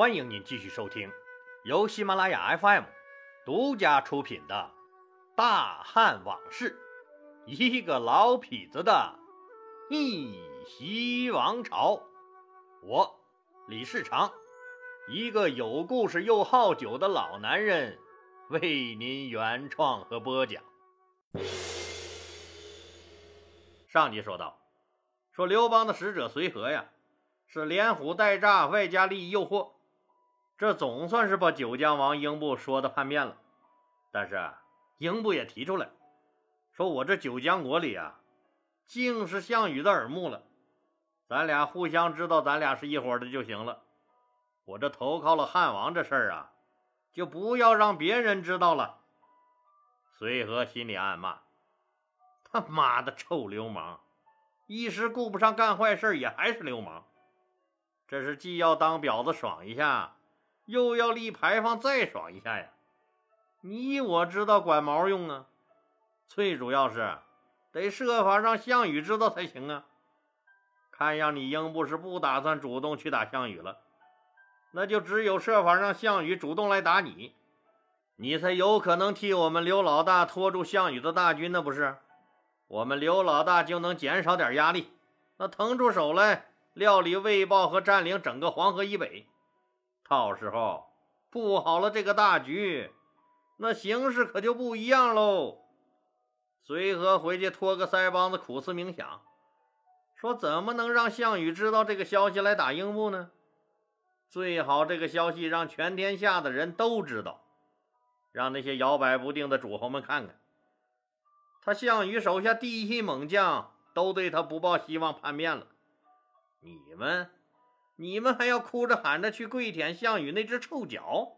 欢迎您继续收听由喜马拉雅 FM 独家出品的《大汉往事》，一个老痞子的逆袭王朝。我李世长，一个有故事又好酒的老男人，为您原创和播讲。上集说到，说刘邦的使者随和呀，是连唬带诈，外加利益诱惑，这总算是把九江王英布说的叛变了。但是，英布也提出来，说我这九江国里啊，竟是项羽的耳目了，咱俩互相知道咱俩是一伙的就行了。我这投靠了汉王这事儿啊，就不要让别人知道了。随和心里暗骂。他妈的臭流氓！一时顾不上干坏事，也还是流氓。这是既要当婊子爽一下，又要立牌坊再爽一下呀！你我知道管毛用啊！最主要是得设法让项羽知道才行啊！看样你英布是不打算主动去打项羽了，那就只有设法让项羽主动来打你，你才有可能替我们刘老大拖住项羽的大军呢，不是？我们刘老大就能减少点压力，那腾出手来料理魏豹和占领整个黄河以北。到时候布好了这个大局，那形势可就不一样喽。随和回去托个腮帮子苦思冥想，说怎么能让项羽知道这个消息来打英布呢？最好这个消息让全天下的人都知道，让那些摇摆不定的诸侯们看看。他项羽手下第一猛将都对他不抱希望，叛变了。你们，你们还要哭着喊着去跪舔项羽那只臭脚？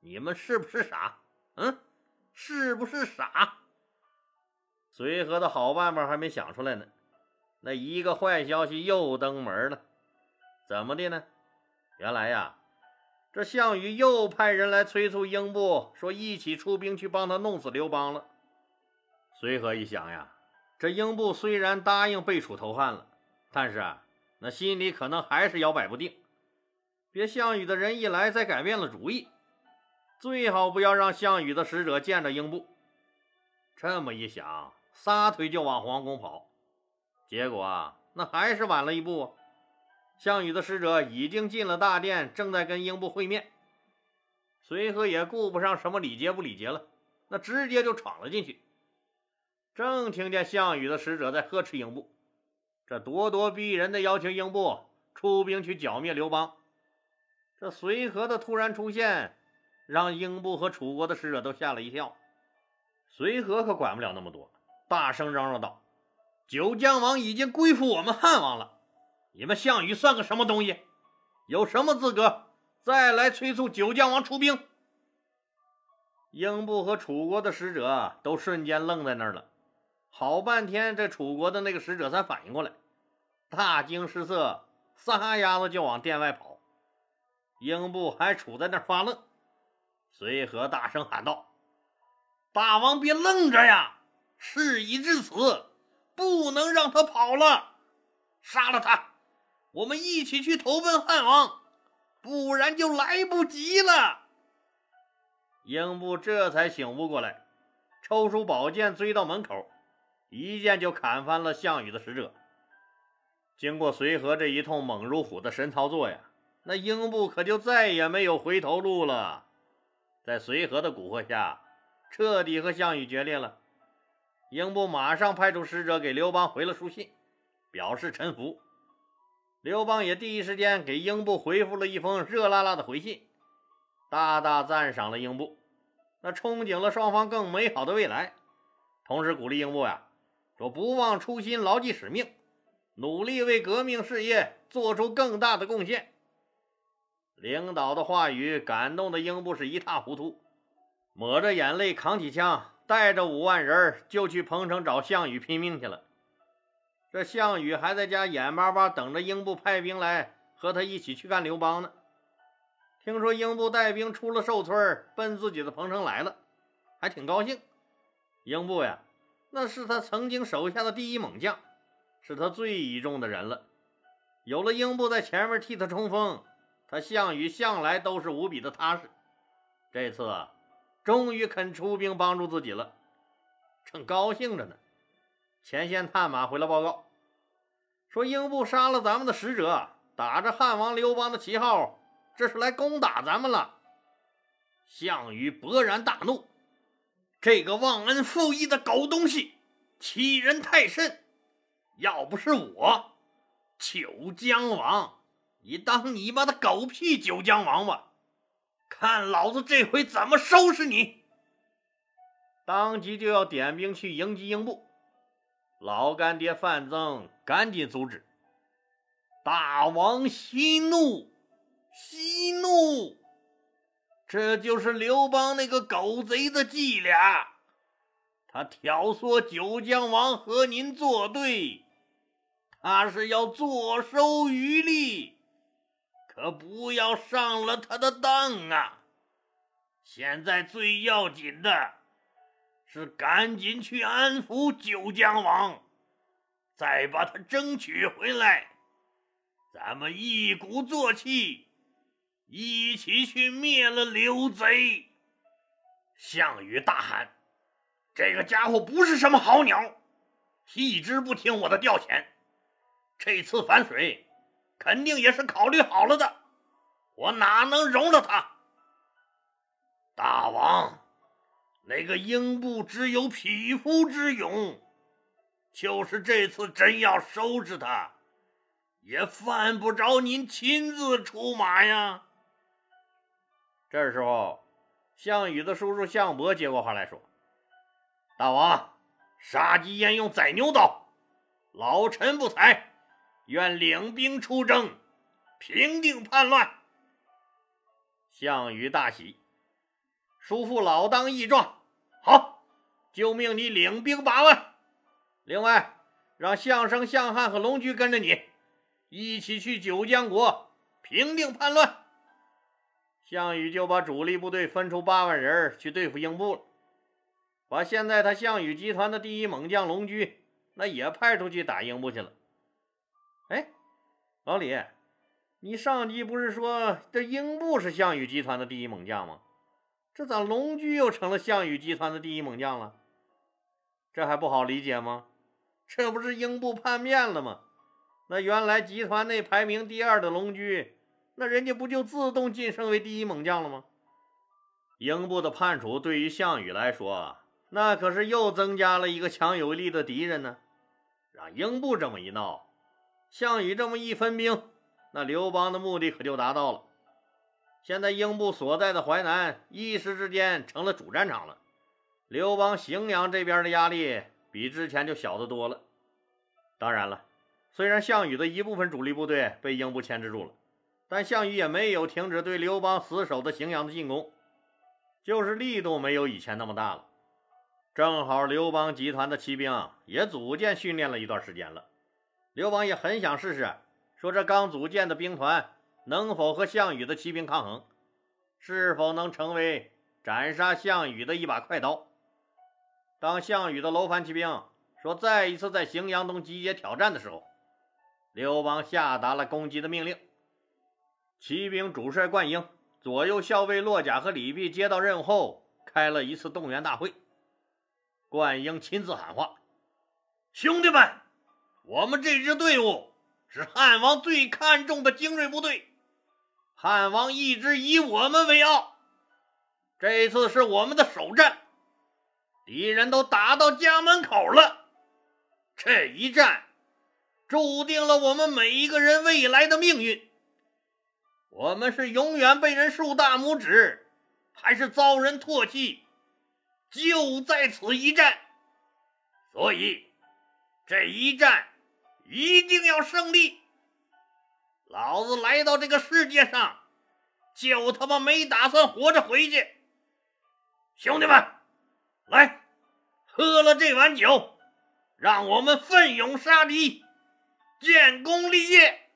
你们是不是傻？嗯，是不是傻？随和的好办法还没想出来呢，那一个坏消息又登门了。怎么的呢？原来呀，这项羽又派人来催促英布，说一起出兵去帮他弄死刘邦了。随和一想呀，这英布虽然答应背楚投汉了，但是啊，那心里可能还是摇摆不定。别项羽的人一来，再改变了主意。最好不要让项羽的使者见着英布。这么一想，撒腿就往皇宫跑。结果啊，那还是晚了一步。项羽的使者已经进了大殿，正在跟英布会面。随和也顾不上什么礼节不礼节了，那直接就闯了进去。正听见项羽的使者在呵斥英布，这咄咄逼人的要求英布出兵去剿灭刘邦。这随和的突然出现，让英布和楚国的使者都吓了一跳。随和可管不了那么多，大声嚷嚷道：“九江王已经归附我们汉王了，你们项羽算个什么东西？有什么资格再来催促九江王出兵？”英布和楚国的使者都瞬间愣在那儿了。好半天，这楚国的那个使者才反应过来，大惊失色，撒丫子就往殿外跑。英布还杵在那儿发愣，随和大声喊道：“大王别愣着呀！事已至此，不能让他跑了，杀了他，我们一起去投奔汉王，不然就来不及了。”英布这才醒悟过来，抽出宝剑追到门口。一剑就砍翻了项羽的使者。经过随和这一通猛如虎的神操作呀，那英布可就再也没有回头路了。在随和的蛊惑下，彻底和项羽决裂了。英布马上派出使者给刘邦回了书信，表示臣服。刘邦也第一时间给英布回复了一封热辣辣的回信，大大赞赏了英布，那憧憬了双方更美好的未来，同时鼓励英布呀。说不忘初心，牢记使命，努力为革命事业做出更大的贡献。领导的话语感动的英布是一塌糊涂，抹着眼泪，扛起枪，带着五万人就去彭城找项羽拼命去了。这项羽还在家眼巴巴等着英布派兵来和他一起去干刘邦呢。听说英布带兵出了寿村，奔自己的彭城来了，还挺高兴。英布呀。那是他曾经手下的第一猛将，是他最倚重的人了。有了英布在前面替他冲锋，他项羽向来都是无比的踏实，这次终于肯出兵帮助自己了，正高兴着呢。前线探马回来报告，说英布杀了咱们的使者，打着汉王刘邦的旗号，这是来攻打咱们了。项羽勃然大怒，这个忘恩负义的狗东西，欺人太甚！要不是我，九江王，你当你妈的狗屁九江王吧！看老子这回怎么收拾你！当即就要点兵去迎击英布。老干爹范增赶紧阻止。大王息怒，息怒！这就是刘邦那个狗贼的伎俩，他挑唆九江王和您作对，他是要坐收渔利，可不要上了他的当啊！现在最要紧的。是赶紧去安抚九江王，再把他争取回来，咱们一鼓作气，一起去灭了刘贼。项羽大喊：“这个家伙不是什么好鸟，一直不听我的调遣，这次反水，肯定也是考虑好了的，我哪能容了他？”大王。那个英布只有匹夫之勇，就是这次真要收拾他，也犯不着您亲自出马呀。这时候，项羽的叔叔项伯接过话来说：“大王，杀鸡焉用宰牛刀？老臣不才，愿领兵出征，平定叛乱。”项羽大喜，叔父老当益壮。好，就命你领兵八万。另外，让项生、项汉和龙驹跟着你，一起去九江国平定叛乱。项羽就把主力部队分出八万人去对付英布了，把现在他项羽集团的第一猛将龙驹那也派出去打英布去了。哎，老李，你上集不是说这英布是项羽集团的第一猛将吗？这咋龙驹又成了项羽集团的第一猛将了？这还不好理解吗？这不是英布叛变了吗？那原来集团内排名第二的龙驹，那人家不就自动晋升为第一猛将了吗？英布的叛楚对于项羽来说，那可是又增加了一个强有力的敌人呢。让英布这么一闹，项羽这么一分兵，那刘邦的目的可就达到了。现在英布所在的淮南一时之间成了主战场了，刘邦荥阳这边的压力比之前就小得多了。当然了，虽然项羽的一部分主力部队被英布牵制住了，但项羽也没有停止对刘邦死守的荥阳的进攻，就是力度没有以前那么大了。正好刘邦集团的骑兵也组建训练了一段时间了，刘邦也很想试试，说这刚组建的兵团。能否和项羽的骑兵抗衡？是否能成为斩杀项羽的一把快刀？当项羽的楼烦骑兵说再一次在荥阳东集结挑战的时候，刘邦下达了攻击的命令。骑兵主帅灌婴、左右校尉骆甲和李毕接到任务后，开了一次动员大会。灌婴亲自喊话：“兄弟们，我们这支队伍是汉王最看重的精锐部队。”汉王一直以我们为傲，这次是我们的首战，敌人都打到家门口了。这一战注定了我们每一个人未来的命运。我们是永远被人竖大拇指，还是遭人唾弃，就在此一战。所以，这一战一定要胜利。老子来到这个世界上，就他妈没打算活着回去。兄弟们，来，喝了这碗酒，让我们奋勇杀敌，建功立业。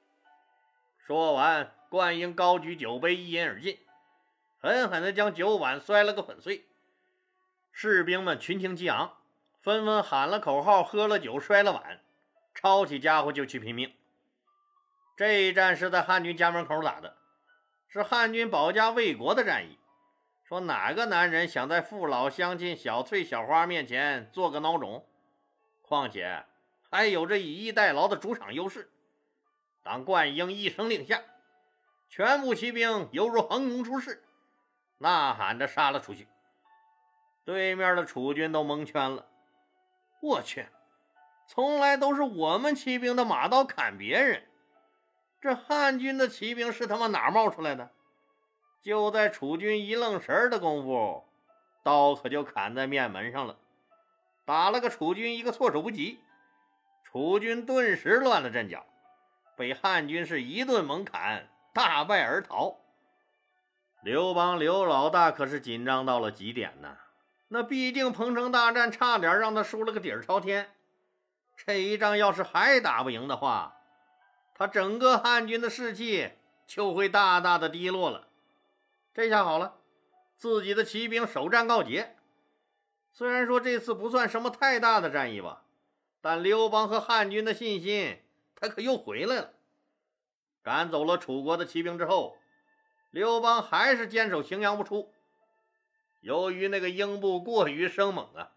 说完，冠英高举酒杯，一饮而尽，狠狠地将酒碗摔了个粉碎。士兵们群情激昂，纷纷喊了口号，喝了酒，摔了碗，抄起家伙就去拼命。这一战是在汉军家门口打的，是汉军保家卫国的战役。说哪个男人想在父老乡亲、小翠、小花面前做个孬种？况且还有着以逸待劳的主场优势。当冠英一声令下，全部骑兵犹如横空出世，呐喊着杀了出去。对面的楚军都蒙圈了。我去，从来都是我们骑兵的马刀砍别人，这汉军的骑兵是他妈哪冒出来的？就在楚军一愣神的功夫，刀可就砍在面门上了，打了个楚军一个措手不及。楚军顿时乱了阵脚，被汉军是一顿猛砍，大败而逃。刘邦刘老大可是紧张到了极点呐！那毕竟彭城大战差点让他输了个底儿朝天，这一仗要是还打不赢的话，他整个汉军的士气就会大大的低落了。这下好了，自己的骑兵首战告捷。虽然说这次不算什么太大的战役吧，但刘邦和汉军的信心他可又回来了。赶走了楚国的骑兵之后，刘邦还是坚守荥阳不出。由于那个英布过于生猛啊，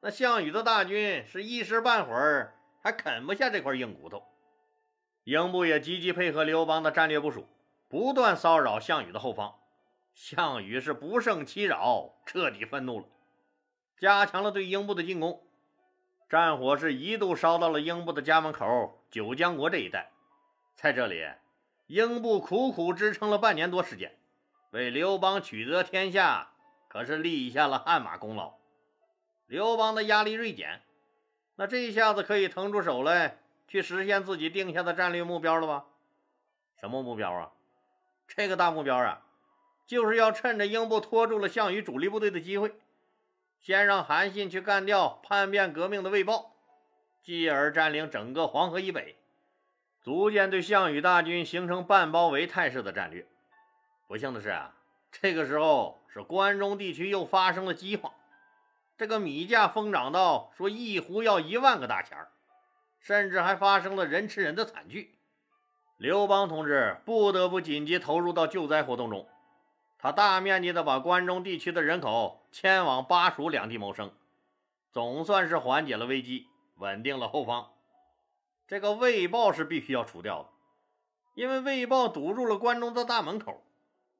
那项羽的大军是一时半会儿还啃不下这块硬骨头。英布也积极配合刘邦的战略部署，不断骚扰项羽的后方。项羽是不胜其扰，彻底愤怒了，加强了对英布的进攻。战火是一度烧到了英布的家门口九江国这一带，在这里，英布苦苦支撑了半年多时间，为刘邦取得天下可是立下了汗马功劳。刘邦的压力锐减，那这一下子可以腾出手来去实现自己定下的战略目标了吧？什么目标啊？这个大目标啊！就是要趁着英布拖住了项羽主力部队的机会，先让韩信去干掉叛变革命的魏豹，继而占领整个黄河以北，逐渐对项羽大军形成半包围态势的战略。不幸的是啊，这个时候是关中地区又发生了饥荒，这个米价疯涨到说一壶要一万个大钱儿，甚至还发生了人吃人的惨剧。刘邦同志不得不紧急投入到救灾活动中。他大面积的把关中地区的人口迁往巴蜀两地谋生，总算是缓解了危机，稳定了后方。这个魏豹是必须要除掉的，因为魏豹堵住了关中的大门口，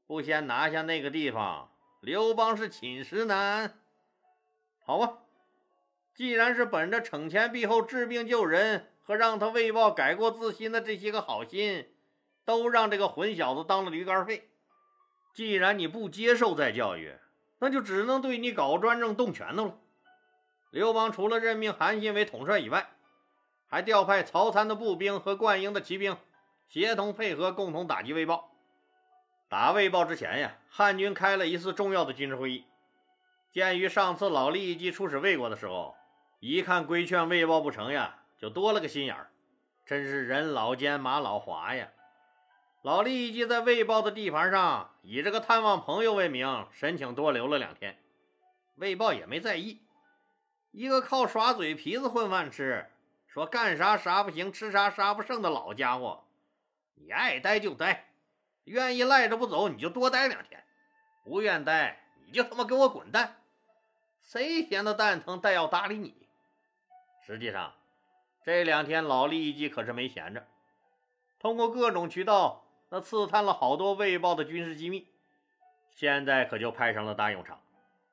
不先拿下那个地方，刘邦是寝食难安。好吧，既然是本着惩前毖后、治病救人和让他魏豹改过自新的这些个好心，都让这个混小子当了驴肝肺。既然你不接受再教育，那就只能对你搞专政、动拳头了。刘邦除了任命韩信为统帅以外，还调派曹参的步兵和灌婴的骑兵协同配合，共同打击魏豹。打魏豹之前呀，汉军开了一次重要的军事会议。鉴于上次老利基出使魏国的时候，一看规劝魏豹不成呀，就多了个心眼儿，真是人老奸马老滑呀。老李一在魏豹的地盘上，以这个探望朋友为名，申请多留了两天。魏豹也没在意，一个靠耍嘴皮子混饭吃，说干啥啥不行，吃啥啥不剩的老家伙，你爱待就待，愿意赖着不走，你就多待两天；不愿待，你就他妈给我滚蛋！谁闲的蛋疼，但要搭理你？实际上，这两天老李一可是没闲着，通过各种渠道。那刺探了好多魏豹的军事机密，现在可就派上了大用场。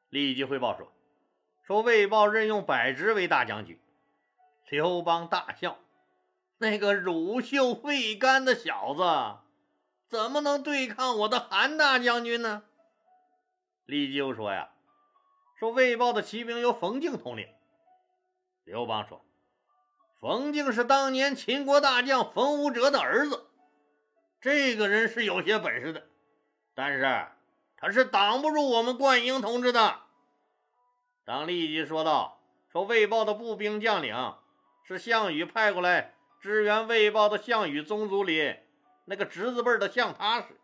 立即汇报说：“说魏豹任用柏直为大将军。”刘邦大笑：“那个乳臭未干的小子，怎么能对抗我的韩大将军呢？”立即又说：“呀，说魏豹的骑兵由冯敬统领。”刘邦说：“冯敬是当年秦国大将冯无哲的儿子。”这个人是有些本事的，但是他是挡不住我们冠英同志的。当立即说道：“说魏豹的步兵将领是项羽派过来支援魏豹的项羽宗族里那个侄子辈的项踏实。”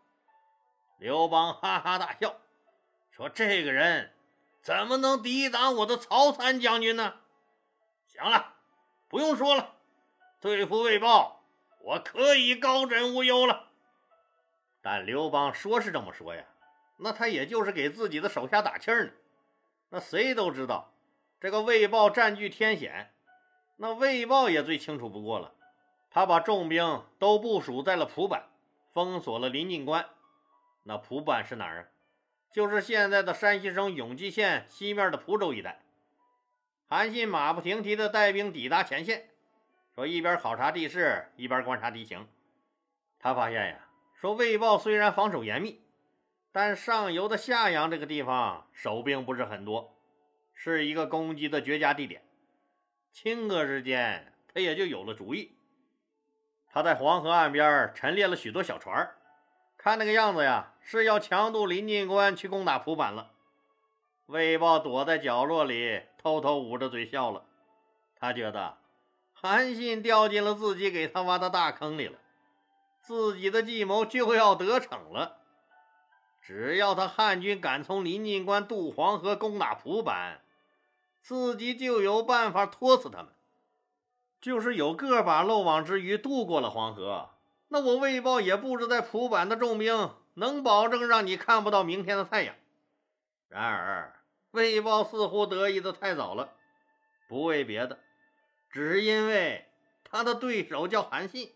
刘邦哈哈大笑，说：“这个人怎么能抵挡我的曹参将军呢？”行了，不用说了，对付魏豹，我可以高枕无忧了。但刘邦说是这么说呀，那他也就是给自己的手下打气儿呢。那谁都知道，这个魏豹占据天险，那魏豹也最清楚不过了。他把重兵都部署在了蒲坂，封锁了临晋关。那蒲坂是哪儿啊？就是现在的山西省永济县西面的蒲州一带。韩信马不停蹄地带兵抵达前线，说一边考察地势，一边观察敌情。他发现呀，说魏豹虽然防守严密，但上游的夏阳这个地方守兵不是很多，是一个攻击的绝佳地点。顷刻之间，他也就有了主意。他在黄河岸边陈列了许多小船，看那个样子呀，是要强渡临晋关去攻打蒲坂了。魏豹躲在角落里，偷偷捂着嘴笑了。他觉得韩信掉进了自己给他挖的大坑里了，自己的计谋就要得逞了。只要他汉军敢从临晋关渡黄河攻打蒲坂，自己就有办法拖死他们。就是有个把漏网之鱼渡过了黄河，那我魏豹也布置在蒲坂的重兵，能保证让你看不到明天的太阳。然而，魏豹似乎得意的太早了，不为别的，只因为他的对手叫韩信。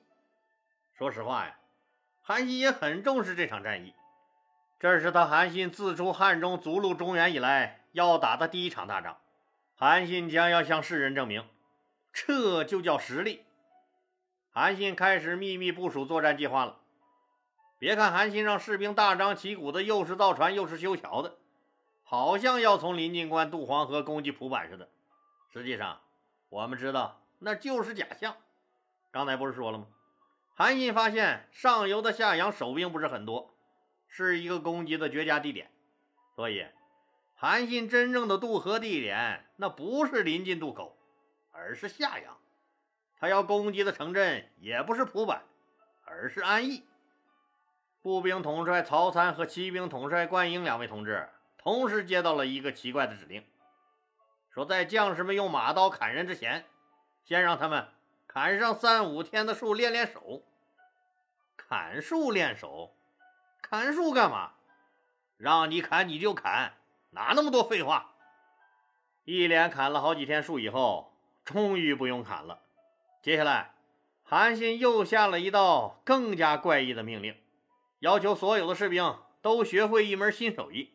说实话呀，韩信也很重视这场战役，这是他韩信自出汉中逐鹿中原以来要打的第一场大仗，韩信将要向世人证明。这就叫实力。韩信开始秘密部署作战计划了。别看韩信让士兵大张旗鼓的，又是造船又是修桥的，好像要从临晋关渡黄河攻击蒲坂似的。实际上，我们知道那就是假象。刚才不是说了吗？韩信发现上游的夏阳守兵不是很多，是一个攻击的绝佳地点。所以，韩信真正的渡河地点那不是临近渡口。而是夏阳，他要攻击的城镇也不是蒲坂，而是安邑。步兵统帅曹参和骑兵统帅关英两位同志同时接到了一个奇怪的指令，说在将士们用马刀砍人之前，先让他们砍上三五天的树练练手。砍树练手，砍树干嘛？让你砍你就砍，哪那么多废话？一连砍了好几天树以后。终于不用砍了。接下来，韩信又下了一道更加怪异的命令，要求所有的士兵都学会一门新手艺。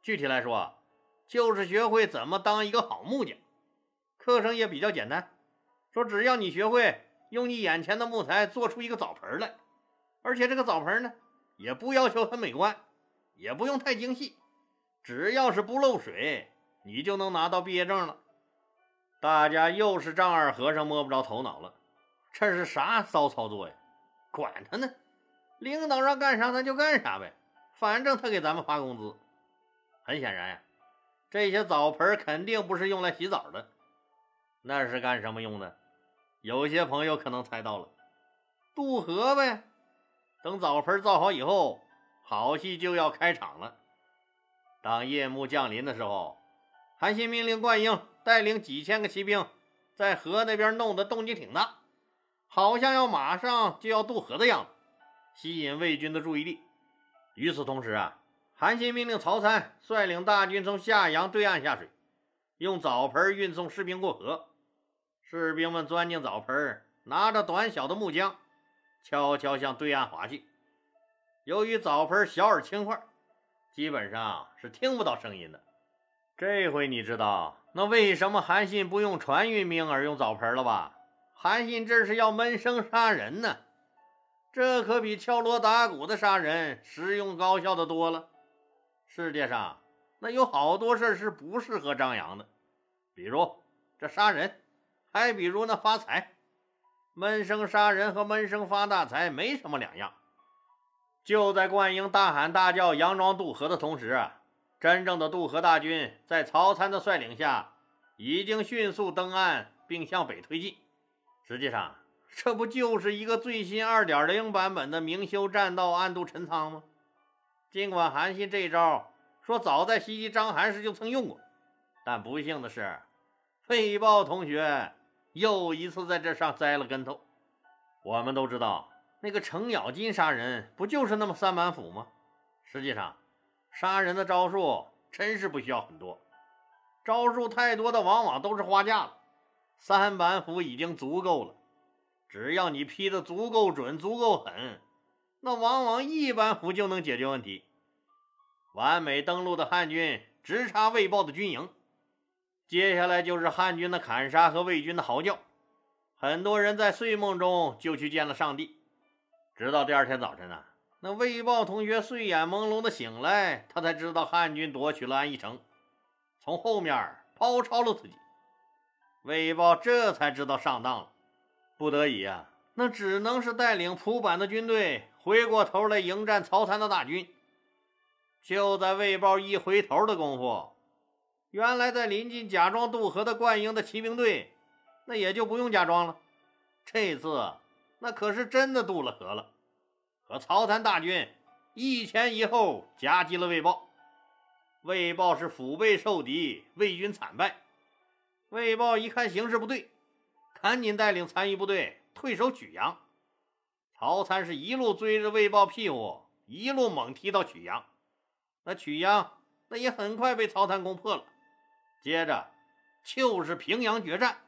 具体来说，就是学会怎么当一个好木匠。课程也比较简单，说只要你学会用你眼前的木材做出一个澡盆来，而且这个澡盆呢，也不要求很美观，也不用太精细，只要是不漏水，你就能拿到毕业证了。大家又是丈二和尚摸不着头脑了，这是啥骚操作呀？管他呢，领导让干啥咱就干啥呗，反正他给咱们发工资。很显然呀，这些澡盆肯定不是用来洗澡的，那是干什么用的？有些朋友可能猜到了，渡河呗。等澡盆造好以后，好戏就要开场了。当夜幕降临的时候，韩信命令灌婴。带领几千个骑兵在河那边弄得动静挺大，好像要马上就要渡河的样子，吸引魏军的注意力。与此同时啊，韩信命令曹参率领大军从夏阳对岸下水，用澡盆运送士兵过河。士兵们钻进澡盆，拿着短小的木浆，悄悄向对岸划去。由于澡盆小而轻快，基本上是听不到声音的。这回你知道。那为什么韩信不用船运兵而用澡盆了吧？韩信这是要闷声杀人呢，这可比敲锣打鼓的杀人实用高效的多了。世界上那有好多事是不适合张扬的，比如这杀人，还比如那发财。闷声杀人和闷声发大财没什么两样。就在灌婴大喊大叫、佯装渡河的同时。真正的渡河大军在曹参的率领下，已经迅速登岸，并向北推进。实际上，这不就是一个最新2.0版本的明修栈道，暗度陈仓吗？尽管韩信这招说早在袭击章邯时就曾用过，但不幸的是，费豹同学又一次在这上栽了跟头。我们都知道，那个程咬金杀人不就是那么三板斧吗？实际上，杀人的招数真是不需要很多，招数太多的往往都是花架了。三板斧已经足够了，只要你劈得足够准、足够狠，那往往一板斧就能解决问题。完美登陆的汉军直插魏豹的军营，接下来就是汉军的砍杀和魏军的嚎叫。很多人在睡梦中就去见了上帝。直到第二天早晨呢，那魏豹同学睡眼朦胧的醒来，他才知道汉军夺取了安邑城，从后面包抄了自己。魏豹这才知道上当了，不得已啊，那只能是带领蒲坂的军队回过头来迎战曹参的大军。就在魏豹一回头的功夫，原来在临近假装渡河的灌婴的骑兵队，那也就不用假装了，这次。那可是真的渡了河了，和曹参大军一前一后夹击了魏豹。魏豹是腹背受敌，魏军惨败。魏豹一看形势不对，赶紧带领残余部队退守曲阳。曹参是一路追着魏豹屁股，一路猛踢到曲阳。那曲阳那也很快被曹参攻破了。接着就是平阳决战。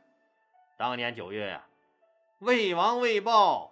当年九月呀。魏王魏豹